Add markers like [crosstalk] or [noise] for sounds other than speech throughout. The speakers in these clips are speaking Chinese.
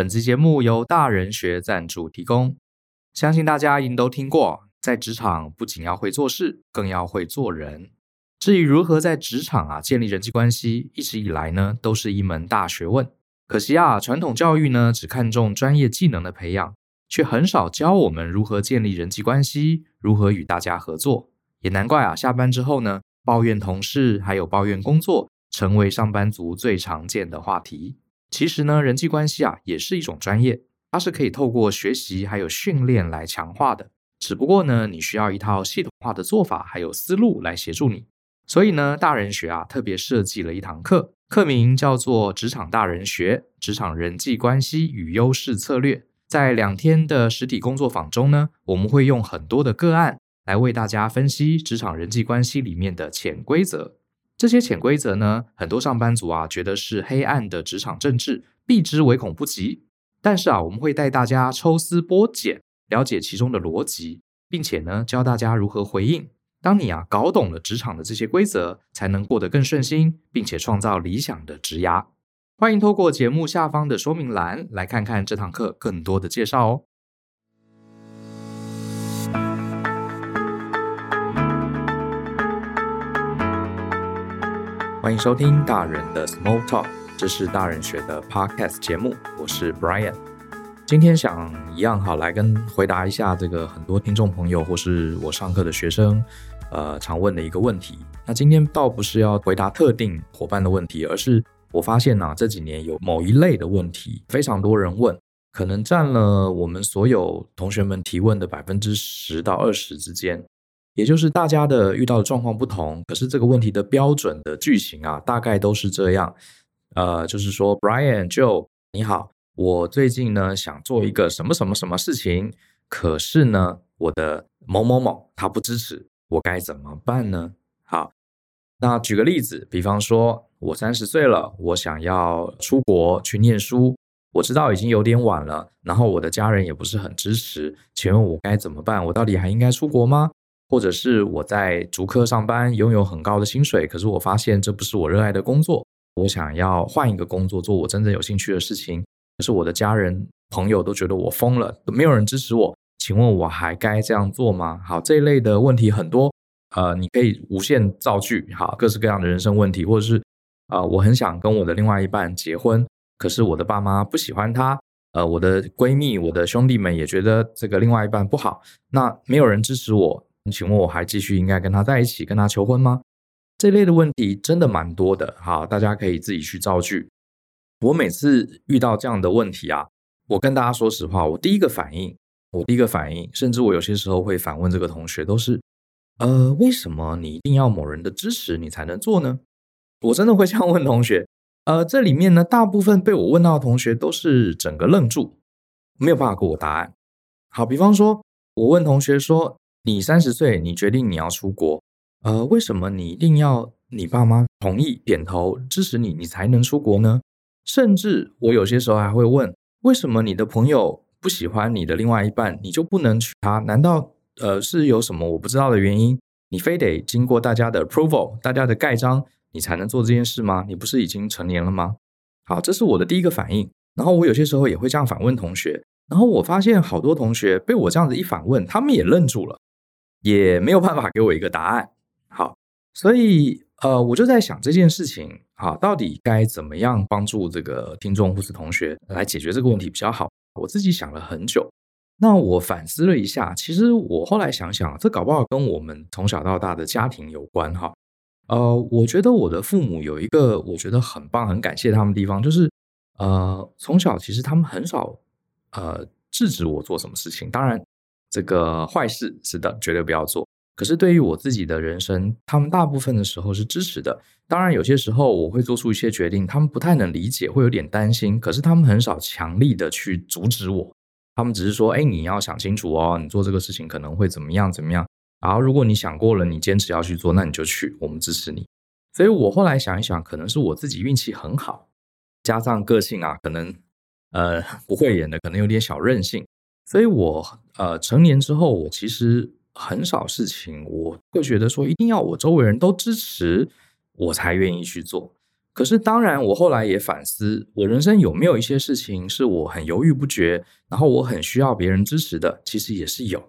本期节目由大人学赞助提供。相信大家一定都听过，在职场不仅要会做事，更要会做人。至于如何在职场啊建立人际关系，一直以来呢都是一门大学问。可惜啊，传统教育呢只看重专业技能的培养，却很少教我们如何建立人际关系，如何与大家合作。也难怪啊，下班之后呢，抱怨同事还有抱怨工作，成为上班族最常见的话题。其实呢，人际关系啊也是一种专业，它是可以透过学习还有训练来强化的。只不过呢，你需要一套系统化的做法还有思路来协助你。所以呢，大人学啊特别设计了一堂课，课名叫做《职场大人学：职场人际关系与优势策略》。在两天的实体工作坊中呢，我们会用很多的个案来为大家分析职场人际关系里面的潜规则。这些潜规则呢，很多上班族啊觉得是黑暗的职场政治，避之唯恐不及。但是啊，我们会带大家抽丝剥茧，了解其中的逻辑，并且呢，教大家如何回应。当你啊搞懂了职场的这些规则，才能过得更顺心，并且创造理想的职涯。欢迎透过节目下方的说明栏来看看这堂课更多的介绍哦。欢迎收听大人的 Small Talk，这是大人学的 Podcast 节目，我是 Brian。今天想一样好来跟回答一下这个很多听众朋友或是我上课的学生，呃，常问的一个问题。那今天倒不是要回答特定伙伴的问题，而是我发现呢、这几年有某一类的问题非常多人问，可能占了我们所有同学们提问的百分之十到二十之间。也就是大家的遇到的状况不同，可是这个问题的标准的句型啊，大概都是这样。呃，就是说，Brian Joe，你好，我最近呢想做一个什么什么什么事情，可是呢，我的某某某他不支持，我该怎么办呢？好，那举个例子，比方说我三十岁了，我想要出国去念书，我知道已经有点晚了，然后我的家人也不是很支持，请问我该怎么办？我到底还应该出国吗？或者是我在竹科上班，拥有很高的薪水，可是我发现这不是我热爱的工作，我想要换一个工作，做我真正有兴趣的事情。可是我的家人朋友都觉得我疯了，都没有人支持我。请问我还该这样做吗？好，这一类的问题很多，呃，你可以无限造句，好，各式各样的人生问题，或者是啊、呃，我很想跟我的另外一半结婚，可是我的爸妈不喜欢他，呃，我的闺蜜、我的兄弟们也觉得这个另外一半不好，那没有人支持我。请问我还继续应该跟他在一起，跟他求婚吗？这类的问题真的蛮多的，好，大家可以自己去造句。我每次遇到这样的问题啊，我跟大家说实话，我第一个反应，我第一个反应，甚至我有些时候会反问这个同学，都是，呃，为什么你一定要某人的支持你才能做呢？我真的会这样问同学。呃，这里面呢，大部分被我问到的同学都是整个愣住，没有办法给我答案。好，比方说，我问同学说。你三十岁，你决定你要出国，呃，为什么你一定要你爸妈同意、点头支持你，你才能出国呢？甚至我有些时候还会问，为什么你的朋友不喜欢你的另外一半，你就不能娶她？难道呃是有什么我不知道的原因？你非得经过大家的 approval、大家的盖章，你才能做这件事吗？你不是已经成年了吗？好，这是我的第一个反应。然后我有些时候也会这样反问同学，然后我发现好多同学被我这样子一反问，他们也愣住了。也没有办法给我一个答案。好，所以呃，我就在想这件事情，啊，到底该怎么样帮助这个听众或是同学来解决这个问题比较好？我自己想了很久，那我反思了一下，其实我后来想想，这搞不好跟我们从小到大的家庭有关哈。呃，我觉得我的父母有一个我觉得很棒、很感谢他们地方，就是呃，从小其实他们很少呃制止我做什么事情，当然。这个坏事是的，绝对不要做。可是对于我自己的人生，他们大部分的时候是支持的。当然，有些时候我会做出一些决定，他们不太能理解，会有点担心。可是他们很少强力的去阻止我，他们只是说：“哎，你要想清楚哦，你做这个事情可能会怎么样怎么样。然后如果你想过了，你坚持要去做，那你就去，我们支持你。”所以我后来想一想，可能是我自己运气很好，加上个性啊，可能呃不会演的，可能有点小任性。所以我呃成年之后，我其实很少事情我会觉得说一定要我周围人都支持我才愿意去做。可是当然，我后来也反思，我人生有没有一些事情是我很犹豫不决，然后我很需要别人支持的，其实也是有，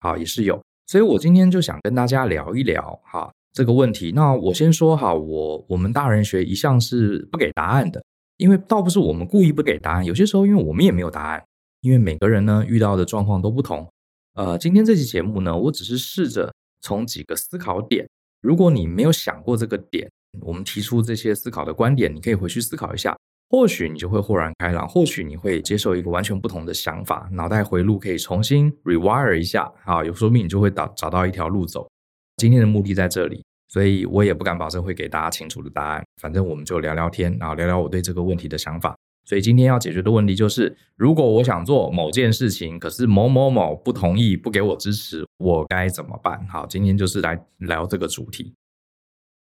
好，也是有。所以我今天就想跟大家聊一聊哈这个问题。那我先说哈，我我们大人学一向是不给答案的，因为倒不是我们故意不给答案，有些时候因为我们也没有答案，因为每个人呢遇到的状况都不同。呃，今天这期节目呢，我只是试着从几个思考点，如果你没有想过这个点，我们提出这些思考的观点，你可以回去思考一下，或许你就会豁然开朗，或许你会接受一个完全不同的想法，脑袋回路可以重新 rewire 一下啊，有说明你就会找找到一条路走。今天的目的在这里，所以我也不敢保证会给大家清楚的答案，反正我们就聊聊天，然后聊聊我对这个问题的想法。所以今天要解决的问题就是，如果我想做某件事情，可是某某某不同意，不给我支持，我该怎么办？好，今天就是来聊这个主题。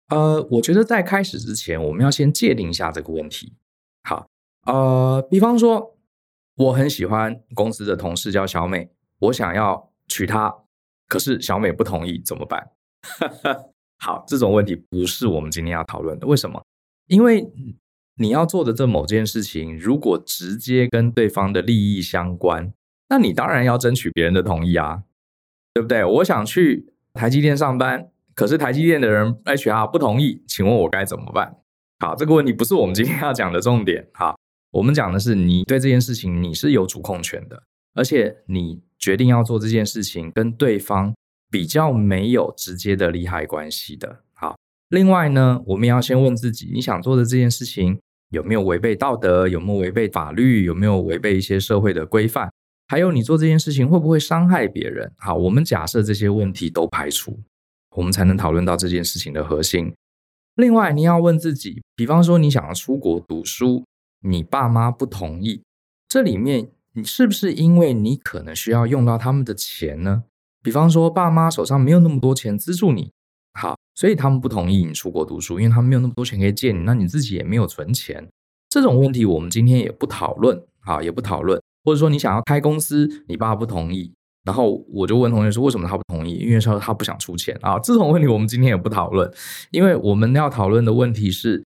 呃，我觉得在开始之前，我们要先界定一下这个问题。好，呃，比方说，我很喜欢公司的同事叫小美，我想要娶她，可是小美不同意，怎么办？[laughs] 好，这种问题不是我们今天要讨论的。为什么？因为你要做的这某件事情，如果直接跟对方的利益相关，那你当然要争取别人的同意啊，对不对？我想去台积电上班。可是台积电的人 HR 不同意，请问我该怎么办？好，这个问题不是我们今天要讲的重点。好，我们讲的是你对这件事情你是有主控权的，而且你决定要做这件事情跟对方比较没有直接的利害关系的。好，另外呢，我们要先问自己，你想做的这件事情有没有违背道德？有没有违背法律？有没有违背一些社会的规范？还有，你做这件事情会不会伤害别人？好，我们假设这些问题都排除。我们才能讨论到这件事情的核心。另外，你要问自己，比方说你想要出国读书，你爸妈不同意，这里面你是不是因为你可能需要用到他们的钱呢？比方说，爸妈手上没有那么多钱资助你，所以他们不同意你出国读书，因为他们没有那么多钱可以借你，那你自己也没有存钱。这种问题我们今天也不讨论，啊，也不讨论。或者说你想要开公司，你爸不同意。然后我就问同学说：“为什么他不同意？因为说他不想出钱啊。”这种问题我们今天也不讨论，因为我们要讨论的问题是，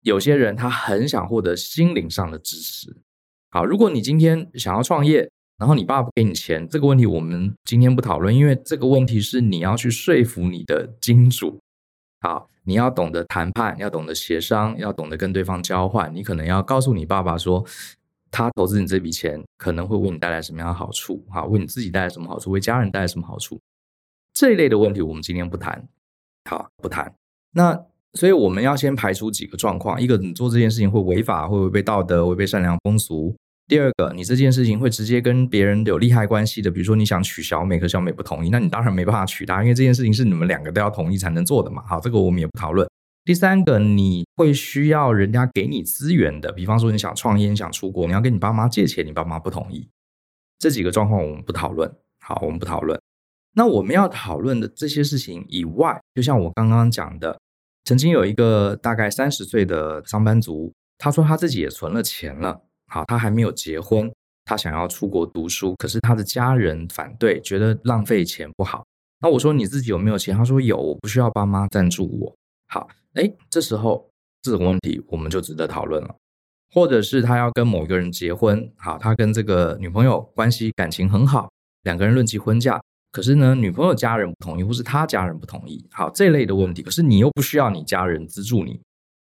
有些人他很想获得心灵上的支持。好，如果你今天想要创业，然后你爸不给你钱，这个问题我们今天不讨论，因为这个问题是你要去说服你的金主。好，你要懂得谈判，要懂得协商，要懂得跟对方交换。你可能要告诉你爸爸说。他投资你这笔钱可能会为你带来什么样的好处？哈，为你自己带来什么好处？为家人带来什么好处？这一类的问题我们今天不谈，好，不谈。那所以我们要先排除几个状况：一个，你做这件事情会违法，会违背道德，违背善良风俗；第二个，你这件事情会直接跟别人有利害关系的，比如说你想娶小美，可小美不同意，那你当然没办法娶她，因为这件事情是你们两个都要同意才能做的嘛。好，这个我们也不讨论。第三个，你会需要人家给你资源的，比方说你想创业、你想出国，你要跟你爸妈借钱，你爸妈不同意，这几个状况我们不讨论。好，我们不讨论。那我们要讨论的这些事情以外，就像我刚刚讲的，曾经有一个大概三十岁的上班族，他说他自己也存了钱了，好，他还没有结婚，他想要出国读书，可是他的家人反对，觉得浪费钱不好。那我说你自己有没有钱？他说有，我不需要爸妈赞助我。好。哎，这时候这种问题我们就值得讨论了，或者是他要跟某一个人结婚，好，他跟这个女朋友关系感情很好，两个人论及婚嫁，可是呢，女朋友家人不同意，或是他家人不同意，好，这类的问题，可是你又不需要你家人资助你，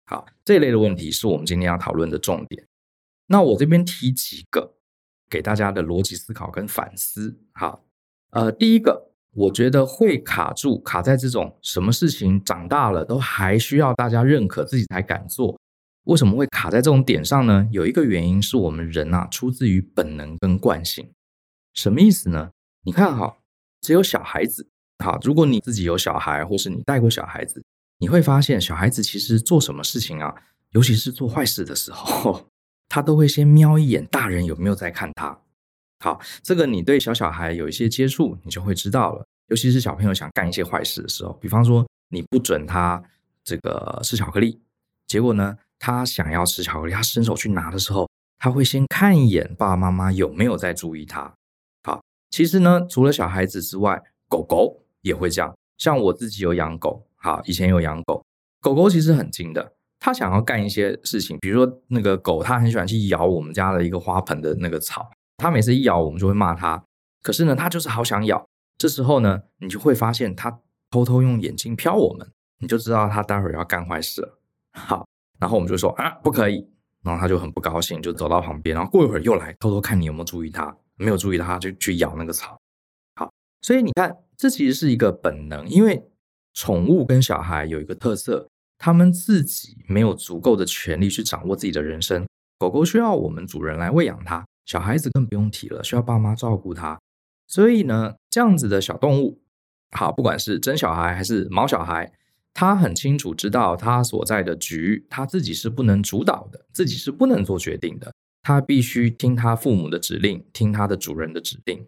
好，这类的问题是我们今天要讨论的重点。那我这边提几个给大家的逻辑思考跟反思，好，呃，第一个。我觉得会卡住，卡在这种什么事情长大了都还需要大家认可自己才敢做。为什么会卡在这种点上呢？有一个原因是我们人啊，出自于本能跟惯性。什么意思呢？你看哈，只有小孩子，好，如果你自己有小孩，或是你带过小孩子，你会发现小孩子其实做什么事情啊，尤其是做坏事的时候，他都会先瞄一眼大人有没有在看他。好，这个你对小小孩有一些接触，你就会知道了。尤其是小朋友想干一些坏事的时候，比方说你不准他这个吃巧克力，结果呢，他想要吃巧克力，他伸手去拿的时候，他会先看一眼爸爸妈妈有没有在注意他。好，其实呢，除了小孩子之外，狗狗也会这样。像我自己有养狗，好，以前有养狗，狗狗其实很精的。他想要干一些事情，比如说那个狗，它很喜欢去咬我们家的一个花盆的那个草，它每次一咬，我们就会骂它。可是呢，它就是好想咬。这时候呢，你就会发现它偷偷用眼睛瞟我们，你就知道它待会儿要干坏事了。好，然后我们就说啊，不可以。然后它就很不高兴，就走到旁边，然后过一会儿又来偷偷看你有没有注意它，没有注意它就去咬那个草。好，所以你看，这其实是一个本能，因为宠物跟小孩有一个特色。他们自己没有足够的权利去掌握自己的人生。狗狗需要我们主人来喂养它，小孩子更不用提了，需要爸妈照顾它。所以呢，这样子的小动物，好，不管是真小孩还是毛小孩，他很清楚知道他所在的局，他自己是不能主导的，自己是不能做决定的，他必须听他父母的指令，听他的主人的指令。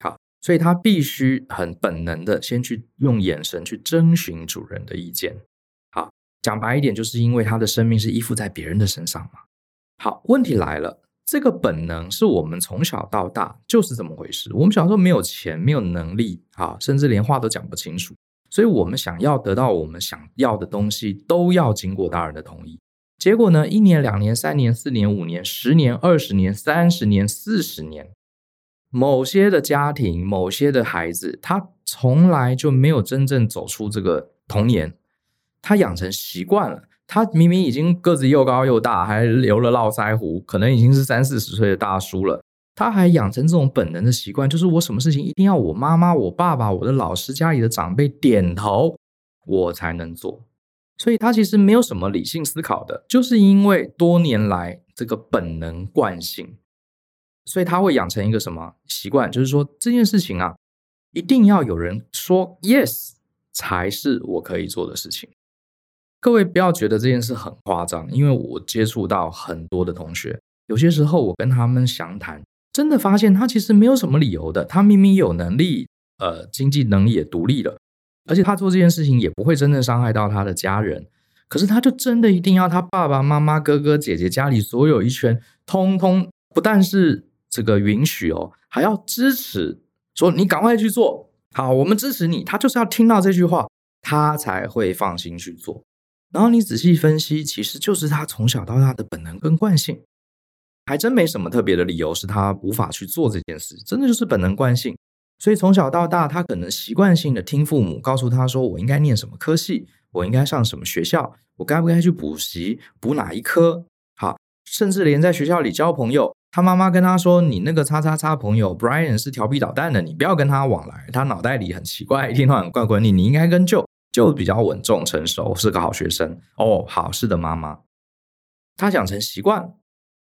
好，所以他必须很本能的先去用眼神去征询主人的意见。讲白一点，就是因为他的生命是依附在别人的身上嘛。好，问题来了，这个本能是我们从小到大就是这么回事。我们小时候没有钱，没有能力，啊，甚至连话都讲不清楚，所以我们想要得到我们想要的东西，都要经过大人的同意。结果呢，一年、两年、三年、四年、五年、十年、二十年、三十年、四十年，某些的家庭，某些的孩子，他从来就没有真正走出这个童年。他养成习惯了，他明明已经个子又高又大，还留了络腮胡，可能已经是三四十岁的大叔了，他还养成这种本能的习惯，就是我什么事情一定要我妈妈、我爸爸、我的老师、家里的长辈点头，我才能做。所以他其实没有什么理性思考的，就是因为多年来这个本能惯性，所以他会养成一个什么习惯，就是说这件事情啊，一定要有人说 yes 才是我可以做的事情。各位不要觉得这件事很夸张，因为我接触到很多的同学，有些时候我跟他们详谈，真的发现他其实没有什么理由的。他明明有能力，呃，经济能力也独立了，而且他做这件事情也不会真正伤害到他的家人，可是他就真的一定要他爸爸妈妈、哥哥姐姐家里所有一圈，通通不但是这个允许哦，还要支持，说你赶快去做，好，我们支持你。他就是要听到这句话，他才会放心去做。然后你仔细分析，其实就是他从小到大的本能跟惯性，还真没什么特别的理由是他无法去做这件事，真的就是本能惯性。所以从小到大，他可能习惯性的听父母告诉他说：“我应该念什么科系，我应该上什么学校，我该不该去补习，补哪一科？”好，甚至连在学校里交朋友，他妈妈跟他说：“你那个叉叉叉朋友 Brian 是调皮捣蛋的，你不要跟他往来，他脑袋里很奇怪，一天到晚怪怪你，你应该跟舅。”就比较稳重成熟，是个好学生哦。好，是的，妈妈，他养成习惯，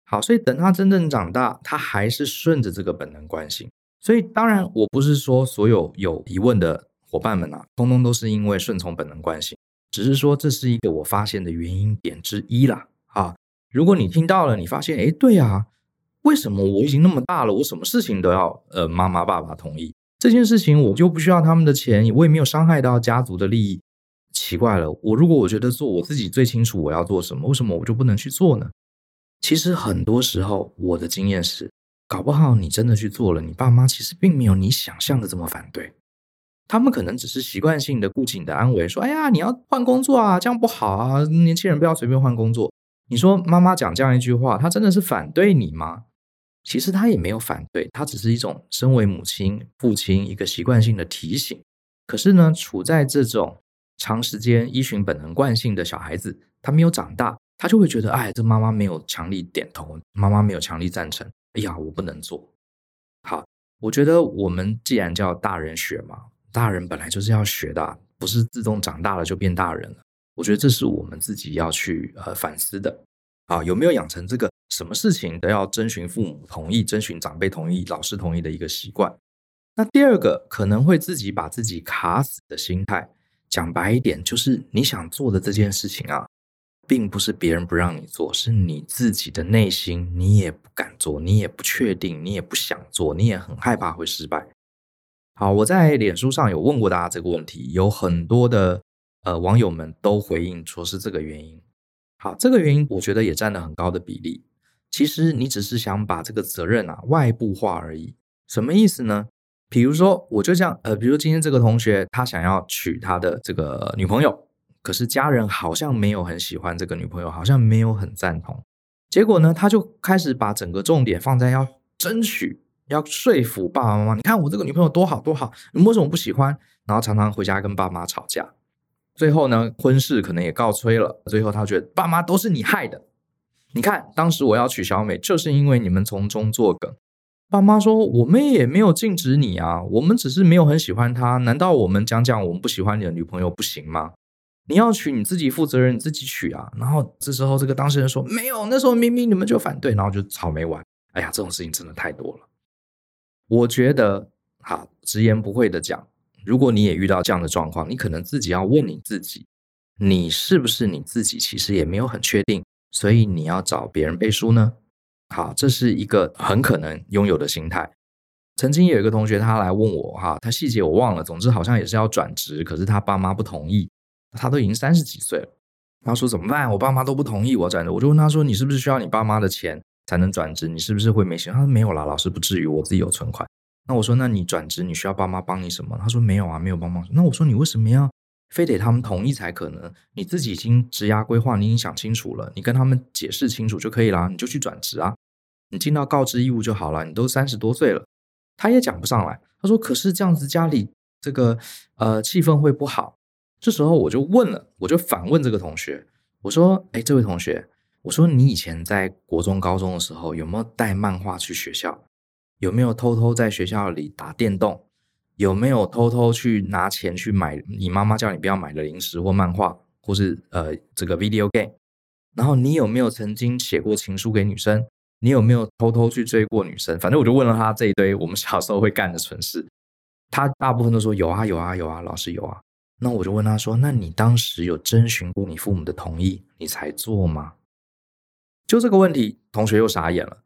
好，所以等他真正长大，他还是顺着这个本能惯性。所以，当然，我不是说所有有疑问的伙伴们啊，通通都是因为顺从本能惯性，只是说这是一个我发现的原因点之一啦。啊，如果你听到了，你发现，哎，对啊，为什么我已经那么大了，我什么事情都要呃妈妈爸爸同意？这件事情我就不需要他们的钱，我也没有伤害到家族的利益。奇怪了，我如果我觉得做我自己最清楚我要做什么，为什么我就不能去做呢？其实很多时候我的经验是，搞不好你真的去做了，你爸妈其实并没有你想象的这么反对，他们可能只是习惯性的顾及你的安危，说：“哎呀，你要换工作啊，这样不好啊，年轻人不要随便换工作。”你说妈妈讲这样一句话，她真的是反对你吗？其实他也没有反对，他只是一种身为母亲、父亲一个习惯性的提醒。可是呢，处在这种长时间依循本能惯性的小孩子，他没有长大，他就会觉得，哎，这妈妈没有强力点头，妈妈没有强力赞成，哎呀，我不能做。好，我觉得我们既然叫大人学嘛，大人本来就是要学的，不是自动长大了就变大人了。我觉得这是我们自己要去呃反思的。啊，有没有养成这个？什么事情都要征询父母同意、征询长辈同意、老师同意的一个习惯。那第二个可能会自己把自己卡死的心态，讲白一点，就是你想做的这件事情啊，并不是别人不让你做，是你自己的内心你也不敢做，你也不确定，你也不想做，你也很害怕会失败。好，我在脸书上有问过大家这个问题，有很多的呃网友们都回应说是这个原因。好，这个原因我觉得也占了很高的比例。其实你只是想把这个责任啊外部化而已，什么意思呢？比如说，我就这样，呃，比如今天这个同学他想要娶他的这个女朋友，可是家人好像没有很喜欢这个女朋友，好像没有很赞同。结果呢，他就开始把整个重点放在要争取、要说服爸爸妈妈。你看我这个女朋友多好多好，你为什么不喜欢？然后常常回家跟爸妈吵架。最后呢，婚事可能也告吹了。最后他觉得爸妈都是你害的。你看，当时我要娶小美，就是因为你们从中作梗。爸妈说：“我们也没有禁止你啊，我们只是没有很喜欢她。难道我们讲讲我们不喜欢你的女朋友不行吗？你要娶你自己负责任，你自己娶啊。”然后这时候这个当事人说：“没有，那时候明明你们就反对。”然后就吵没完。哎呀，这种事情真的太多了。我觉得，好，直言不讳的讲，如果你也遇到这样的状况，你可能自己要问你自己：你是不是你自己其实也没有很确定，所以你要找别人背书呢？好，这是一个很可能拥有的心态。曾经有一个同学，他来问我，哈，他细节我忘了，总之好像也是要转职，可是他爸妈不同意。他都已经三十几岁了，他说怎么办？我爸妈都不同意我转职，我就问他说：“你是不是需要你爸妈的钱才能转职？你是不是会没钱？”他说：“没有啦，老师不至于，我自己有存款。”那我说：“那你转职你需要爸妈帮你什么？”他说：“没有啊，没有帮忙。”那我说：“你为什么要非得他们同意才可能？你自己已经职涯规划，你已经想清楚了，你跟他们解释清楚就可以啦，你就去转职啊。”你尽到告知义务就好了。你都三十多岁了，他也讲不上来。他说：“可是这样子家里这个呃气氛会不好。”这时候我就问了，我就反问这个同学，我说：“哎，这位同学，我说你以前在国中、高中的时候有没有带漫画去学校？有没有偷偷在学校里打电动？有没有偷偷去拿钱去买你妈妈叫你不要买的零食或漫画，或是呃这个 video game？然后你有没有曾经写过情书给女生？”你有没有偷偷去追过女生？反正我就问了他这一堆我们小时候会干的蠢事，他大部分都说有啊有啊有啊，老师有啊。那我就问他说：“那你当时有征询过你父母的同意，你才做吗？”就这个问题，同学又傻眼了。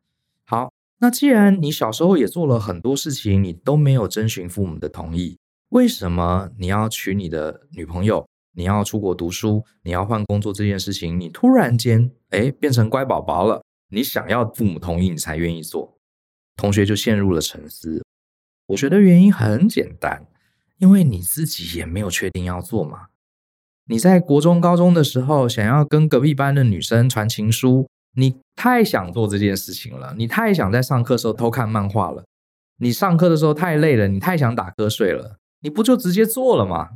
那既然你小时候也做了很多事情，你都没有征询父母的同意，为什么你要娶你的女朋友，你要出国读书，你要换工作这件事情，你突然间诶变成乖宝宝了？你想要父母同意，你才愿意做。同学就陷入了沉思。我觉得原因很简单，因为你自己也没有确定要做嘛。你在国中、高中的时候，想要跟隔壁班的女生传情书，你太想做这件事情了，你太想在上课时候偷看漫画了。你上课的时候太累了，你太想打瞌睡了，你不就直接做了吗？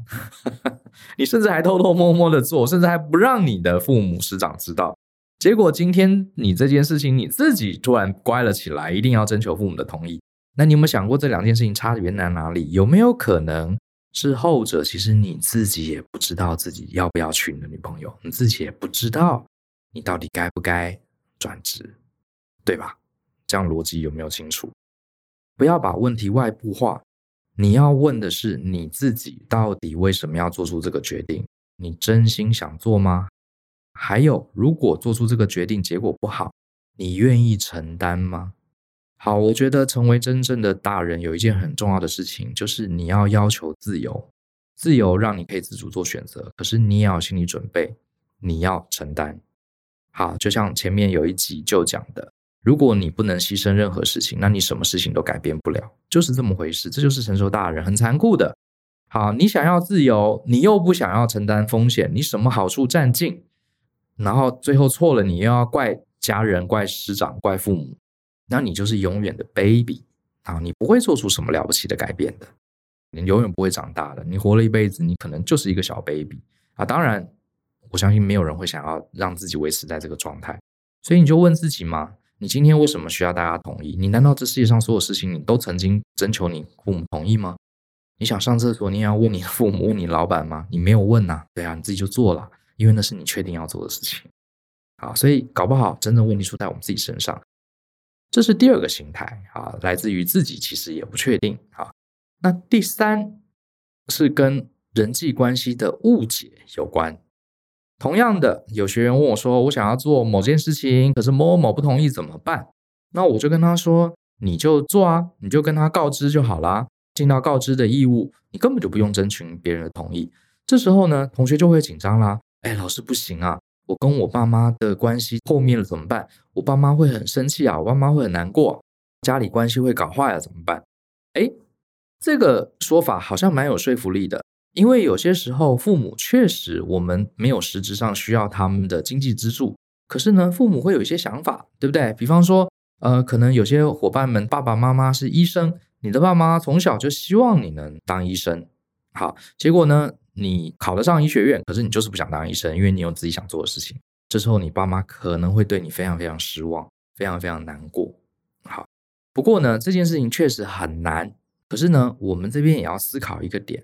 [laughs] 你甚至还偷偷摸摸的做，甚至还不让你的父母师长知道。结果今天你这件事情你自己突然乖了起来，一定要征求父母的同意。那你有没有想过这两件事情差别在哪里？有没有可能是后者？其实你自己也不知道自己要不要娶你的女朋友，你自己也不知道你到底该不该转职，对吧？这样逻辑有没有清楚？不要把问题外部化，你要问的是你自己到底为什么要做出这个决定？你真心想做吗？还有，如果做出这个决定结果不好，你愿意承担吗？好，我觉得成为真正的大人有一件很重要的事情，就是你要要求自由，自由让你可以自主做选择，可是你也要心理准备，你要承担。好，就像前面有一集就讲的，如果你不能牺牲任何事情，那你什么事情都改变不了，就是这么回事。这就是成熟大人很残酷的。好，你想要自由，你又不想要承担风险，你什么好处占尽？然后最后错了，你又要怪家人、怪师长、怪父母，那你就是永远的 baby 啊！你不会做出什么了不起的改变的，你永远不会长大的。你活了一辈子，你可能就是一个小 baby 啊！当然，我相信没有人会想要让自己维持在这个状态，所以你就问自己嘛：你今天为什么需要大家同意？你难道这世界上所有事情你都曾经征求你父母同意吗？你想上厕所，你也要问你的父母、问你老板吗？你没有问呐，对啊，你自己就做了。因为那是你确定要做的事情，好，所以搞不好真正问题出在我们自己身上，这是第二个心态啊，来自于自己其实也不确定啊。那第三是跟人际关系的误解有关。同样的，有学员问我说：“我想要做某件事情，可是某某不同意，怎么办？”那我就跟他说：“你就做啊，你就跟他告知就好啦，尽到告知的义务，你根本就不用征询别人的同意。”这时候呢，同学就会紧张啦。哎，老师不行啊！我跟我爸妈的关系破灭了怎么办？我爸妈会很生气啊，我爸妈会很难过，家里关系会搞坏了怎么办？哎，这个说法好像蛮有说服力的。因为有些时候父母确实我们没有实质上需要他们的经济支柱，可是呢，父母会有一些想法，对不对？比方说，呃，可能有些伙伴们爸爸妈妈是医生，你的爸妈从小就希望你能当医生，好，结果呢，你考得上医学院，可是你就是不想当医生，因为你有自己想做的事情。这时候你爸妈可能会对你非常非常失望，非常非常难过。好，不过呢，这件事情确实很难。可是呢，我们这边也要思考一个点，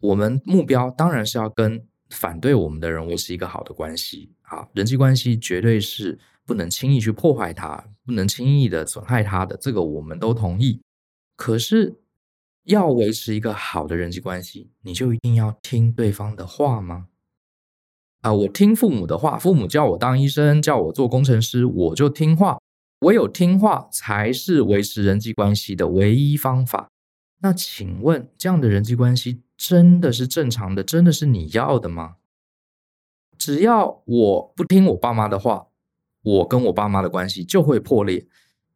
我们目标当然是要跟反对我们的人维持一个好的关系。啊，人际关系绝对是不能轻易去破坏它，不能轻易的损害它的，这个我们都同意。可是，要维持一个好的人际关系，你就一定要听对方的话吗？啊，我听父母的话，父母叫我当医生，叫我做工程师，我就听话。唯有听话才是维持人际关系的唯一方法。那请问，这样的人际关系真的是正常的？真的是你要的吗？只要我不听我爸妈的话，我跟我爸妈的关系就会破裂。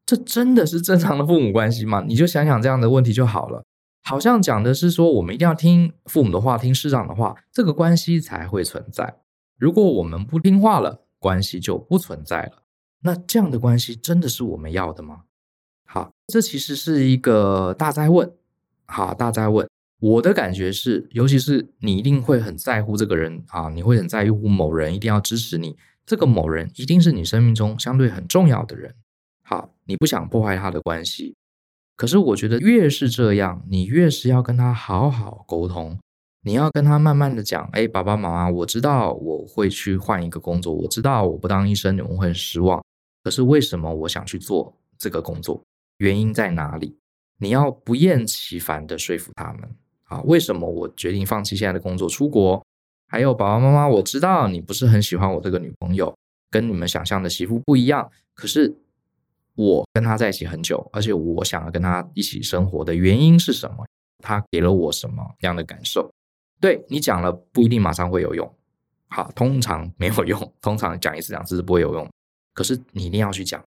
这真的是正常的父母关系吗？你就想想这样的问题就好了。好像讲的是说，我们一定要听父母的话，听师长的话，这个关系才会存在。如果我们不听话了，关系就不存在了。那这样的关系真的是我们要的吗？好，这其实是一个大哉问。好，大哉问。我的感觉是，尤其是你一定会很在乎这个人啊，你会很在乎某人，一定要支持你。这个某人一定是你生命中相对很重要的人。好，你不想破坏他的关系，可是我觉得越是这样，你越是要跟他好好沟通。你要跟他慢慢的讲，哎，爸爸妈妈，我知道我会去换一个工作，我知道我不当医生你们会很失望，可是为什么我想去做这个工作？原因在哪里？你要不厌其烦的说服他们啊，为什么我决定放弃现在的工作出国？还有爸爸妈妈，我知道你不是很喜欢我这个女朋友，跟你们想象的媳妇不一样，可是。我跟他在一起很久，而且我想要跟他一起生活的原因是什么？他给了我什么样的感受？对，你讲了不一定马上会有用，好，通常没有用，通常讲一次两次是不会有用。可是你一定要去讲，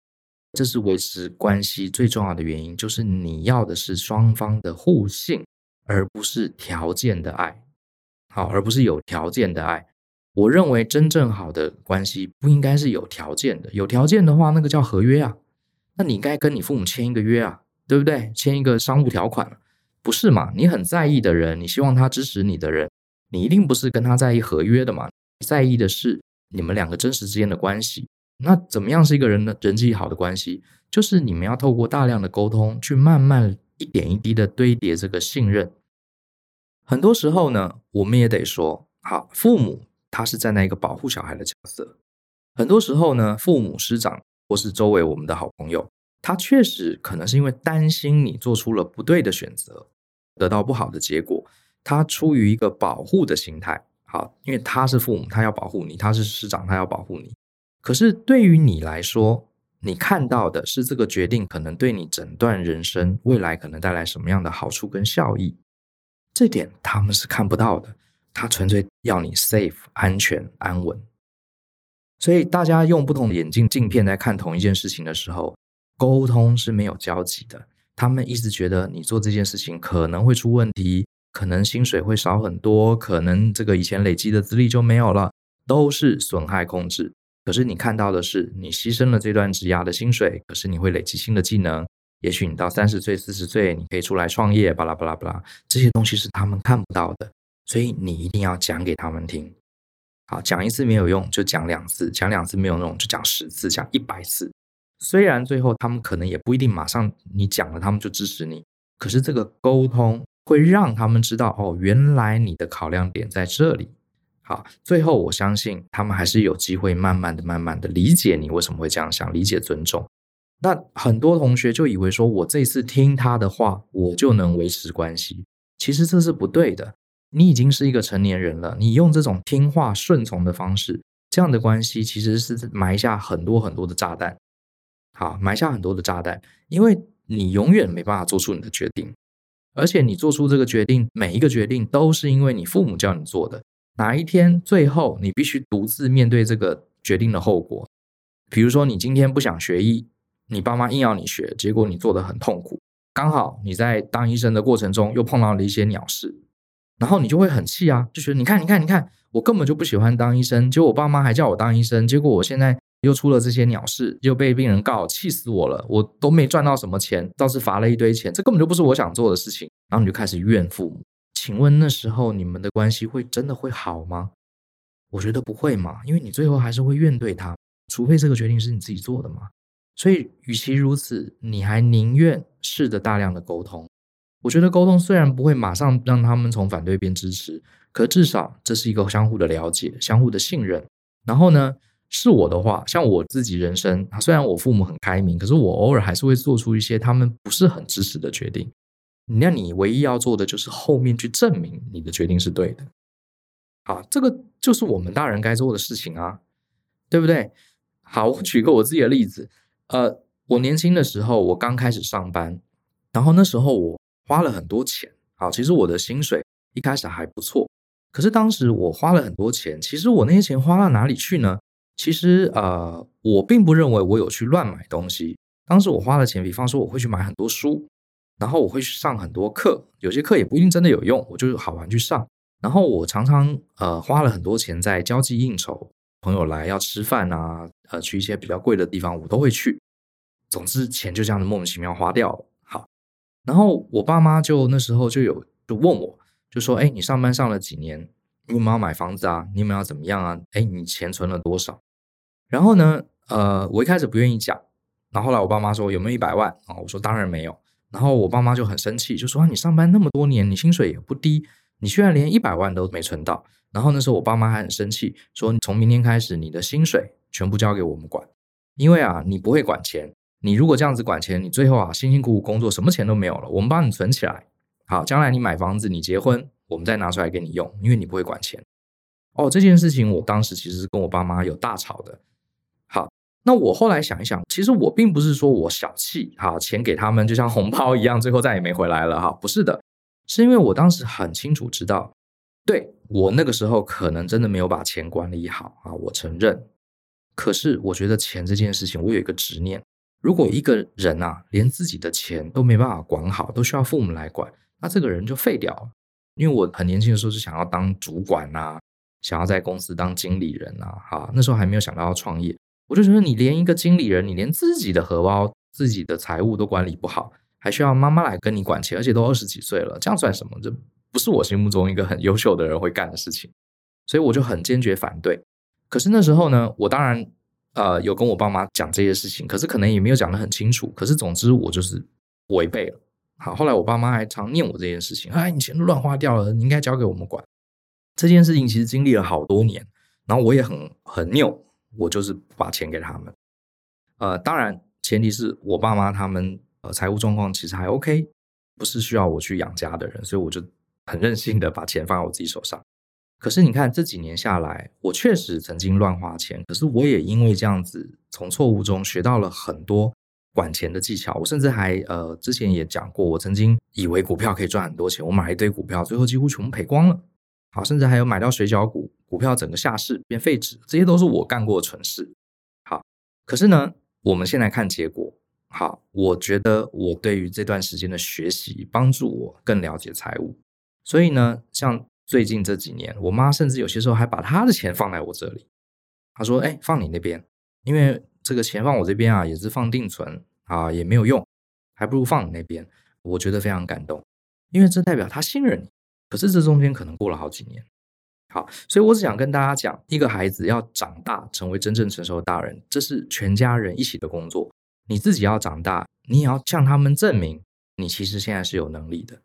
这是维持关系最重要的原因，就是你要的是双方的互信，而不是条件的爱，好，而不是有条件的爱。我认为真正好的关系不应该是有条件的，有条件的话，那个叫合约啊。那你应该跟你父母签一个约啊，对不对？签一个商务条款，不是嘛？你很在意的人，你希望他支持你的人，你一定不是跟他在意合约的嘛？在意的是你们两个真实之间的关系。那怎么样是一个人的人际好的关系？就是你们要透过大量的沟通，去慢慢一点一滴的堆叠这个信任。很多时候呢，我们也得说，好，父母他是站在一个保护小孩的角色。很多时候呢，父母师长。或是周围我们的好朋友，他确实可能是因为担心你做出了不对的选择，得到不好的结果，他出于一个保护的心态，好，因为他是父母，他要保护你，他是师长，他要保护你。可是对于你来说，你看到的是这个决定可能对你整段人生未来可能带来什么样的好处跟效益，这点他们是看不到的，他纯粹要你 safe 安全安稳。所以大家用不同的眼镜镜片在看同一件事情的时候，沟通是没有交集的。他们一直觉得你做这件事情可能会出问题，可能薪水会少很多，可能这个以前累积的资历就没有了，都是损害控制。可是你看到的是，你牺牲了这段职涯的薪水，可是你会累积新的技能。也许你到三十岁、四十岁，你可以出来创业，巴拉巴拉巴拉，这些东西是他们看不到的。所以你一定要讲给他们听。好，讲一次没有用，就讲两次；讲两次没有用，就讲十次、讲一百次。虽然最后他们可能也不一定马上你讲了，他们就支持你，可是这个沟通会让他们知道，哦，原来你的考量点在这里。好，最后我相信他们还是有机会慢慢的、慢慢的理解你为什么会这样想，理解、尊重。那很多同学就以为说，我这次听他的话，我就能维持关系，其实这是不对的。你已经是一个成年人了，你用这种听话顺从的方式，这样的关系其实是埋下很多很多的炸弹。好，埋下很多的炸弹，因为你永远没办法做出你的决定，而且你做出这个决定，每一个决定都是因为你父母叫你做的。哪一天最后你必须独自面对这个决定的后果？比如说你今天不想学医，你爸妈硬要你学，结果你做得很痛苦。刚好你在当医生的过程中又碰到了一些鸟事。然后你就会很气啊，就觉得你看，你看，你看，我根本就不喜欢当医生，结果我爸妈还叫我当医生，结果我现在又出了这些鸟事，又被病人告，气死我了，我都没赚到什么钱，倒是罚了一堆钱，这根本就不是我想做的事情。然后你就开始怨父母。请问那时候你们的关系会真的会好吗？我觉得不会嘛，因为你最后还是会怨怼他，除非这个决定是你自己做的嘛。所以，与其如此，你还宁愿试着大量的沟通。我觉得沟通虽然不会马上让他们从反对变支持，可至少这是一个相互的了解、相互的信任。然后呢，是我的话，像我自己人生，虽然我父母很开明，可是我偶尔还是会做出一些他们不是很支持的决定。那你唯一要做的就是后面去证明你的决定是对的。好，这个就是我们大人该做的事情啊，对不对？好，我举个我自己的例子。呃，我年轻的时候，我刚开始上班，然后那时候我花了很多钱。好，其实我的薪水一开始还不错，可是当时我花了很多钱。其实我那些钱花到哪里去呢？其实呃，我并不认为我有去乱买东西。当时我花了钱，比方说我会去买很多书，然后我会去上很多课，有些课也不一定真的有用，我就是好玩去上。然后我常常呃花了很多钱在交际应酬。朋友来要吃饭啊，呃，去一些比较贵的地方，我都会去。总之，钱就这样子莫名其妙花掉了。好，然后我爸妈就那时候就有就问我，就说：“哎，你上班上了几年？你有没有要买房子啊？你有没有要怎么样啊？哎，你钱存了多少？”然后呢，呃，我一开始不愿意讲。然后后来我爸妈说：“有没有一百万？”啊，我说：“当然没有。”然后我爸妈就很生气，就说：“你上班那么多年，你薪水也不低，你居然连一百万都没存到。”然后那时候我爸妈还很生气，说：“从明天开始，你的薪水全部交给我们管，因为啊，你不会管钱。你如果这样子管钱，你最后啊辛辛苦苦工作，什么钱都没有了。我们帮你存起来，好，将来你买房子、你结婚，我们再拿出来给你用，因为你不会管钱。”哦，这件事情我当时其实是跟我爸妈有大吵的。好，那我后来想一想，其实我并不是说我小气，好，钱给他们就像红包一样，最后再也没回来了，哈，不是的，是因为我当时很清楚知道。对，我那个时候可能真的没有把钱管理好啊，我承认。可是我觉得钱这件事情，我有一个执念：如果一个人啊，连自己的钱都没办法管好，都需要父母来管，那这个人就废掉了。因为我很年轻的时候是想要当主管啊，想要在公司当经理人啊，哈，那时候还没有想到要创业。我就觉得你连一个经理人，你连自己的荷包、自己的财务都管理不好，还需要妈妈来跟你管钱，而且都二十几岁了，这样算什么？这不是我心目中一个很优秀的人会干的事情，所以我就很坚决反对。可是那时候呢，我当然呃有跟我爸妈讲这些事情，可是可能也没有讲得很清楚。可是总之我就是违背了。好，后来我爸妈还常念我这件事情，哎，你钱都乱花掉了，你应该交给我们管。这件事情其实经历了好多年，然后我也很很拗，我就是把钱给他们。呃，当然前提是我爸妈他们财务状况其实还 OK，不是需要我去养家的人，所以我就。很任性的把钱放在我自己手上，可是你看这几年下来，我确实曾经乱花钱，可是我也因为这样子从错误中学到了很多管钱的技巧。我甚至还呃之前也讲过，我曾经以为股票可以赚很多钱，我买一堆股票，最后几乎全部赔光了。好，甚至还有买到水饺股，股票整个下市变废纸，这些都是我干过的蠢事。好，可是呢，我们现在看结果，好，我觉得我对于这段时间的学习帮助我更了解财务。所以呢，像最近这几年，我妈甚至有些时候还把她的钱放在我这里。她说：“哎，放你那边，因为这个钱放我这边啊，也是放定存啊，也没有用，还不如放你那边。”我觉得非常感动，因为这代表她信任你。可是这中间可能过了好几年。好，所以我只想跟大家讲，一个孩子要长大，成为真正成熟的大人，这是全家人一起的工作。你自己要长大，你也要向他们证明，你其实现在是有能力的。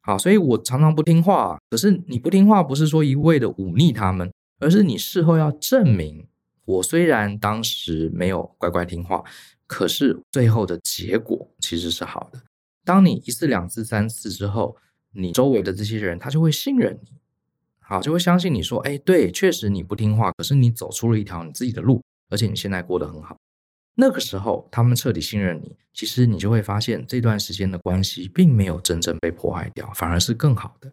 好，所以我常常不听话。可是你不听话，不是说一味的忤逆他们，而是你事后要证明，我虽然当时没有乖乖听话，可是最后的结果其实是好的。当你一次、两次、三次之后，你周围的这些人他就会信任你，好，就会相信你说，哎，对，确实你不听话，可是你走出了一条你自己的路，而且你现在过得很好。那个时候，他们彻底信任你，其实你就会发现这段时间的关系并没有真正被破坏掉，反而是更好的。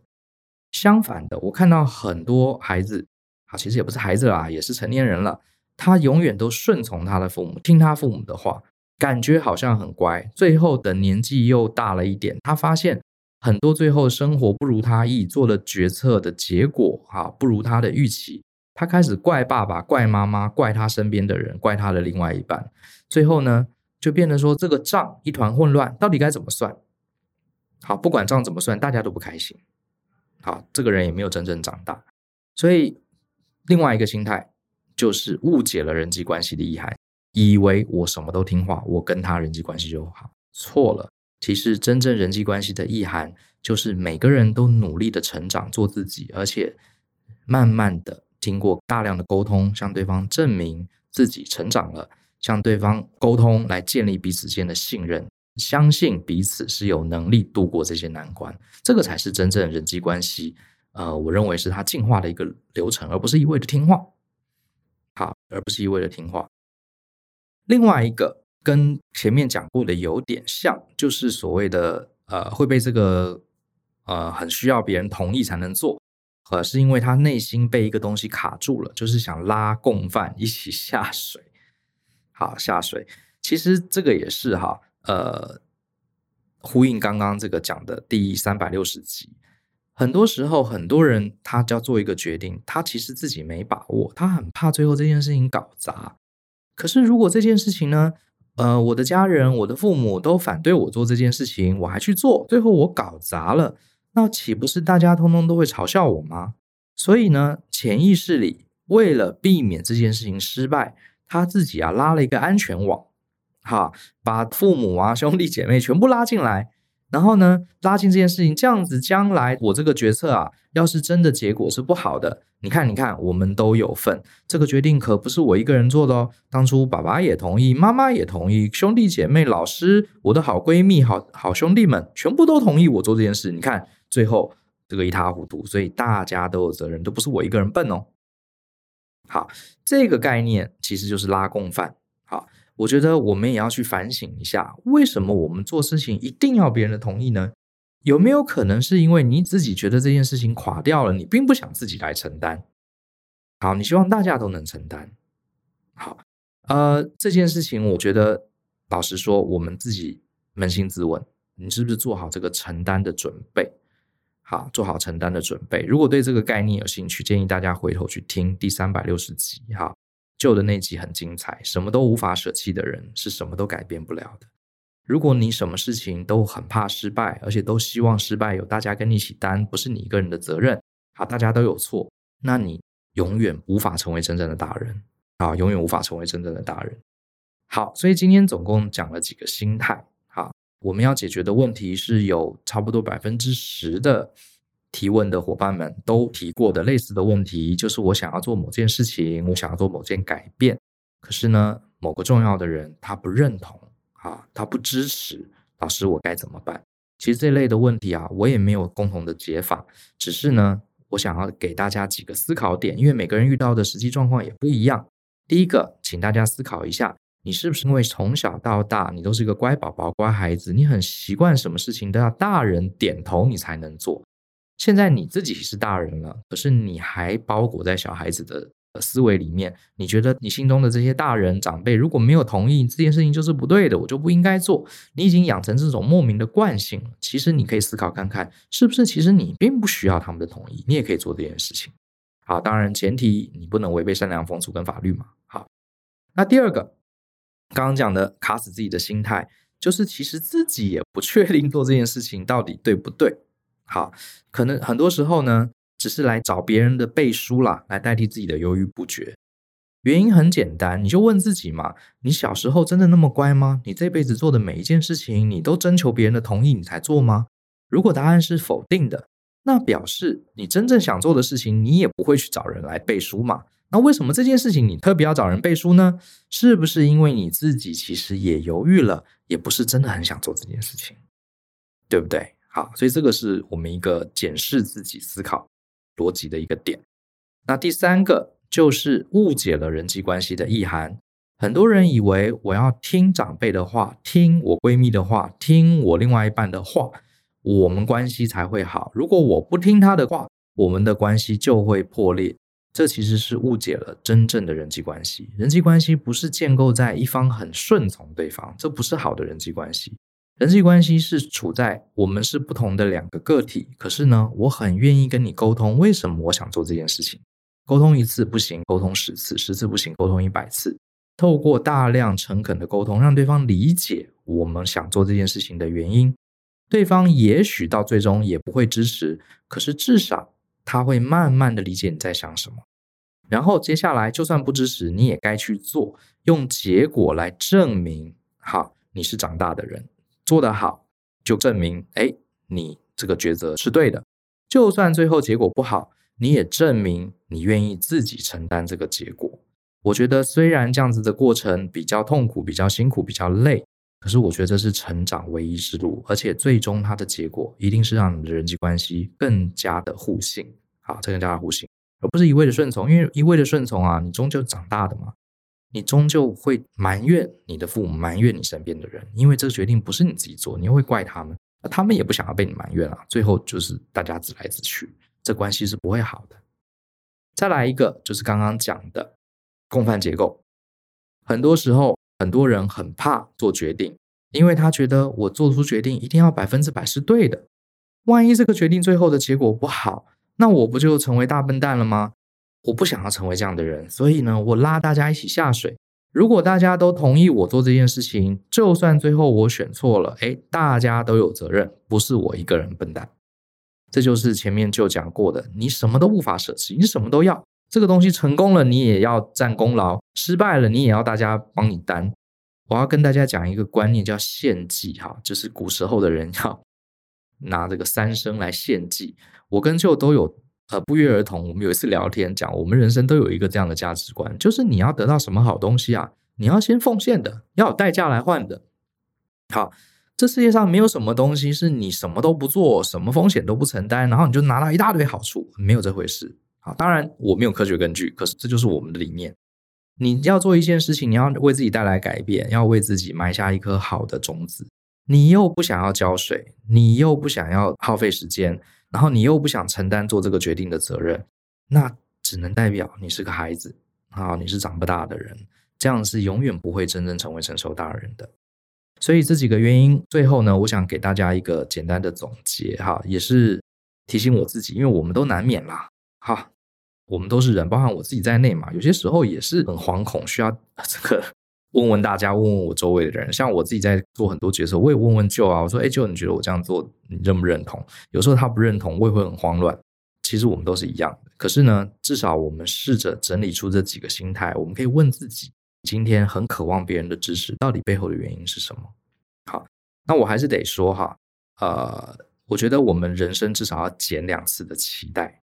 相反的，我看到很多孩子，啊，其实也不是孩子啦，也是成年人了，他永远都顺从他的父母，听他父母的话，感觉好像很乖。最后等年纪又大了一点，他发现很多最后生活不如他意，做的决策的结果哈不如他的预期，他开始怪爸爸、怪妈妈、怪他身边的人、怪他的另外一半，最后呢就变得说这个账一团混乱，到底该怎么算？好，不管账怎么算，大家都不开心。好，这个人也没有真正长大，所以另外一个心态就是误解了人际关系的意涵，以为我什么都听话，我跟他人际关系就好，错了。其实真正人际关系的意涵，就是每个人都努力的成长，做自己，而且慢慢的经过大量的沟通，向对方证明自己成长了，向对方沟通来建立彼此间的信任，相信彼此是有能力度过这些难关，这个才是真正人际关系。呃，我认为是他进化的一个流程，而不是一味的听话。好，而不是一味的听话。另外一个。跟前面讲过的有点像，就是所谓的呃会被这个呃很需要别人同意才能做，呃是因为他内心被一个东西卡住了，就是想拉共犯一起下水。好，下水，其实这个也是哈，呃呼应刚刚这个讲的第三百六十集，很多时候很多人他就要做一个决定，他其实自己没把握，他很怕最后这件事情搞砸。可是如果这件事情呢？呃，我的家人、我的父母都反对我做这件事情，我还去做，最后我搞砸了，那岂不是大家通通都会嘲笑我吗？所以呢，潜意识里为了避免这件事情失败，他自己啊拉了一个安全网，哈，把父母啊、兄弟姐妹全部拉进来，然后呢，拉进这件事情，这样子将来我这个决策啊，要是真的结果是不好的。你看，你看，我们都有份。这个决定可不是我一个人做的哦。当初爸爸也同意，妈妈也同意，兄弟姐妹、老师、我的好闺蜜、好好兄弟们，全部都同意我做这件事。你看，最后这个一塌糊涂，所以大家都有责任，都不是我一个人笨哦。好，这个概念其实就是拉共犯。好，我觉得我们也要去反省一下，为什么我们做事情一定要别人的同意呢？有没有可能是因为你自己觉得这件事情垮掉了，你并不想自己来承担？好，你希望大家都能承担。好，呃，这件事情我觉得，老实说，我们自己扪心自问，你是不是做好这个承担的准备？好，做好承担的准备。如果对这个概念有兴趣，建议大家回头去听第三百六十集。哈，旧的那集很精彩，什么都无法舍弃的人，是什么都改变不了的。如果你什么事情都很怕失败，而且都希望失败有大家跟你一起担，不是你一个人的责任，好，大家都有错，那你永远无法成为真正的大人，啊，永远无法成为真正的大人。好，所以今天总共讲了几个心态，我们要解决的问题是有差不多百分之十的提问的伙伴们都提过的类似的问题，就是我想要做某件事情，我想要做某件改变，可是呢，某个重要的人他不认同。啊，他不支持，老师，我该怎么办？其实这类的问题啊，我也没有共同的解法，只是呢，我想要给大家几个思考点，因为每个人遇到的实际状况也不一样。第一个，请大家思考一下，你是不是因为从小到大你都是一个乖宝宝、乖孩子，你很习惯什么事情都要大人点头你才能做？现在你自己是大人了，可是你还包裹在小孩子的思维里面，你觉得你心中的这些大人长辈如果没有同意这件事情就是不对的，我就不应该做。你已经养成这种莫名的惯性了。其实你可以思考看看，是不是其实你并不需要他们的同意，你也可以做这件事情。好，当然前提你不能违背善良风俗跟法律嘛。好，那第二个，刚刚讲的卡死自己的心态，就是其实自己也不确定做这件事情到底对不对。好，可能很多时候呢。只是来找别人的背书啦，来代替自己的犹豫不决。原因很简单，你就问自己嘛：你小时候真的那么乖吗？你这辈子做的每一件事情，你都征求别人的同意你才做吗？如果答案是否定的，那表示你真正想做的事情，你也不会去找人来背书嘛。那为什么这件事情你特别要找人背书呢？是不是因为你自己其实也犹豫了，也不是真的很想做这件事情，对不对？好，所以这个是我们一个检视自己思考逻辑的一个点。那第三个就是误解了人际关系的意涵。很多人以为我要听长辈的话，听我闺蜜的话，听我另外一半的话，我们关系才会好。如果我不听他的话，我们的关系就会破裂。这其实是误解了真正的人际关系。人际关系不是建构在一方很顺从对方，这不是好的人际关系。人际关系是处在我们是不同的两个个体，可是呢，我很愿意跟你沟通，为什么我想做这件事情？沟通一次不行，沟通十次，十次不行，沟通一百次。透过大量诚恳的沟通，让对方理解我们想做这件事情的原因。对方也许到最终也不会支持，可是至少他会慢慢的理解你在想什么。然后接下来就算不支持，你也该去做，用结果来证明，好，你是长大的人，做得好，就证明，哎，你这个抉择是对的。就算最后结果不好。你也证明你愿意自己承担这个结果。我觉得虽然这样子的过程比较痛苦、比较辛苦、比较累，可是我觉得这是成长唯一之路，而且最终它的结果一定是让你的人际关系更加的互信，好，这更加的互信，而不是一味的顺从。因为一味的顺从啊，你终究长大的嘛，你终究会埋怨你的父母，埋怨你身边的人，因为这个决定不是你自己做，你会怪他们，他们也不想要被你埋怨啊，最后就是大家自来自去。这关系是不会好的。再来一个，就是刚刚讲的共犯结构。很多时候，很多人很怕做决定，因为他觉得我做出决定一定要百分之百是对的。万一这个决定最后的结果不好，那我不就成为大笨蛋了吗？我不想要成为这样的人，所以呢，我拉大家一起下水。如果大家都同意我做这件事情，就算最后我选错了，诶，大家都有责任，不是我一个人笨蛋。这就是前面就讲过的，你什么都无法舍弃，你什么都要。这个东西成功了，你也要占功劳；失败了，你也要大家帮你担。我要跟大家讲一个观念，叫献祭，哈，就是古时候的人要拿这个三牲来献祭。我跟舅都有呃不约而同，我们有一次聊天讲，我们人生都有一个这样的价值观，就是你要得到什么好东西啊，你要先奉献的，要有代价来换的。好。这世界上没有什么东西是你什么都不做，什么风险都不承担，然后你就拿到一大堆好处，没有这回事。啊，当然我没有科学根据，可是这就是我们的理念。你要做一件事情，你要为自己带来改变，要为自己埋下一颗好的种子。你又不想要浇水，你又不想要耗费时间，然后你又不想承担做这个决定的责任，那只能代表你是个孩子啊，你是长不大的人，这样是永远不会真正成为成熟大人的。所以这几个原因，最后呢，我想给大家一个简单的总结哈，也是提醒我自己，因为我们都难免啦，哈，我们都是人，包含我自己在内嘛，有些时候也是很惶恐，需要 [laughs] 这个问问大家，问问我周围的人。像我自己在做很多决策，我也问问舅啊，我说，哎，舅，你觉得我这样做，你认不认同？有时候他不认同，我也会很慌乱。其实我们都是一样的，可是呢，至少我们试着整理出这几个心态，我们可以问自己。今天很渴望别人的支持，到底背后的原因是什么？好，那我还是得说哈，呃，我觉得我们人生至少要减两次的期待。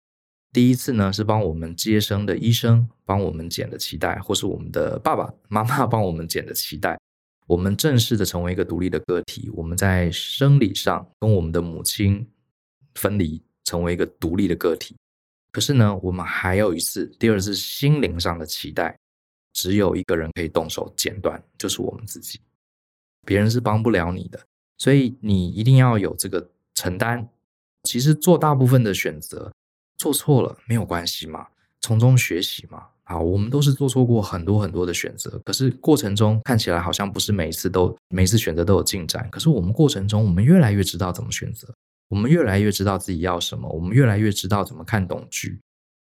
第一次呢，是帮我们接生的医生帮我们剪的脐带，或是我们的爸爸妈妈帮我们剪的脐带。我们正式的成为一个独立的个体，我们在生理上跟我们的母亲分离，成为一个独立的个体。可是呢，我们还有一次，第二次心灵上的脐带。只有一个人可以动手剪断，就是我们自己，别人是帮不了你的，所以你一定要有这个承担。其实做大部分的选择，做错了没有关系嘛，从中学习嘛。啊，我们都是做错过很多很多的选择，可是过程中看起来好像不是每一次都每一次选择都有进展，可是我们过程中我们越来越知道怎么选择，我们越来越知道自己要什么，我们越来越知道怎么看懂剧。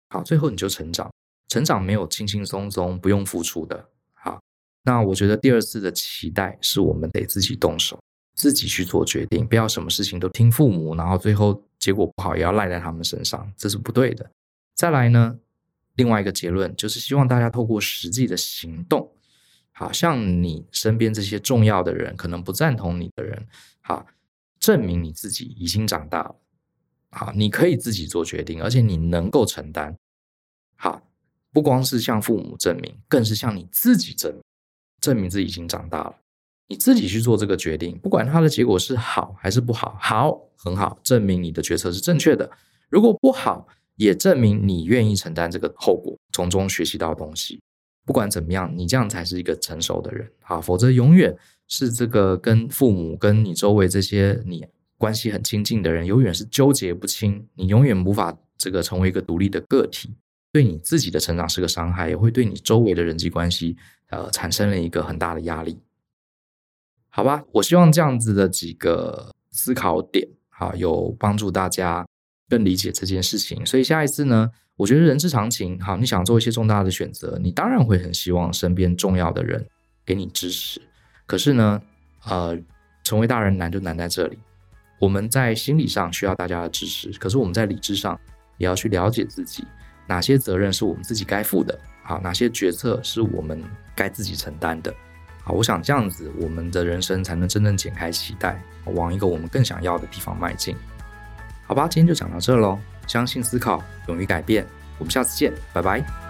好，最后你就成长。成长没有轻轻松松不用付出的，好，那我觉得第二次的期待是我们得自己动手，自己去做决定，不要什么事情都听父母，然后最后结果不好也要赖在他们身上，这是不对的。再来呢，另外一个结论就是希望大家透过实际的行动，好，像你身边这些重要的人，可能不赞同你的人，好，证明你自己已经长大了，好，你可以自己做决定，而且你能够承担，好。不光是向父母证明，更是向你自己证明，证明自己已经长大了。你自己去做这个决定，不管它的结果是好还是不好，好，很好，证明你的决策是正确的。如果不好，也证明你愿意承担这个后果，从中学习到东西。不管怎么样，你这样才是一个成熟的人啊！否则永远是这个跟父母、跟你周围这些你关系很亲近的人，永远是纠结不清。你永远无法这个成为一个独立的个体。对你自己的成长是个伤害，也会对你周围的人际关系，呃，产生了一个很大的压力。好吧，我希望这样子的几个思考点，啊，有帮助大家更理解这件事情。所以下一次呢，我觉得人之常情，好，你想做一些重大的选择，你当然会很希望身边重要的人给你支持。可是呢，呃，成为大人难就难在这里，我们在心理上需要大家的支持，可是我们在理智上也要去了解自己，哪些责任是我们自己该负的，好，哪些决策是我们该自己承担的。好，我想这样子，我们的人生才能真正解开期待，往一个我们更想要的地方迈进。好吧，今天就讲到这喽。相信思考，勇于改变。我们下次见，拜拜。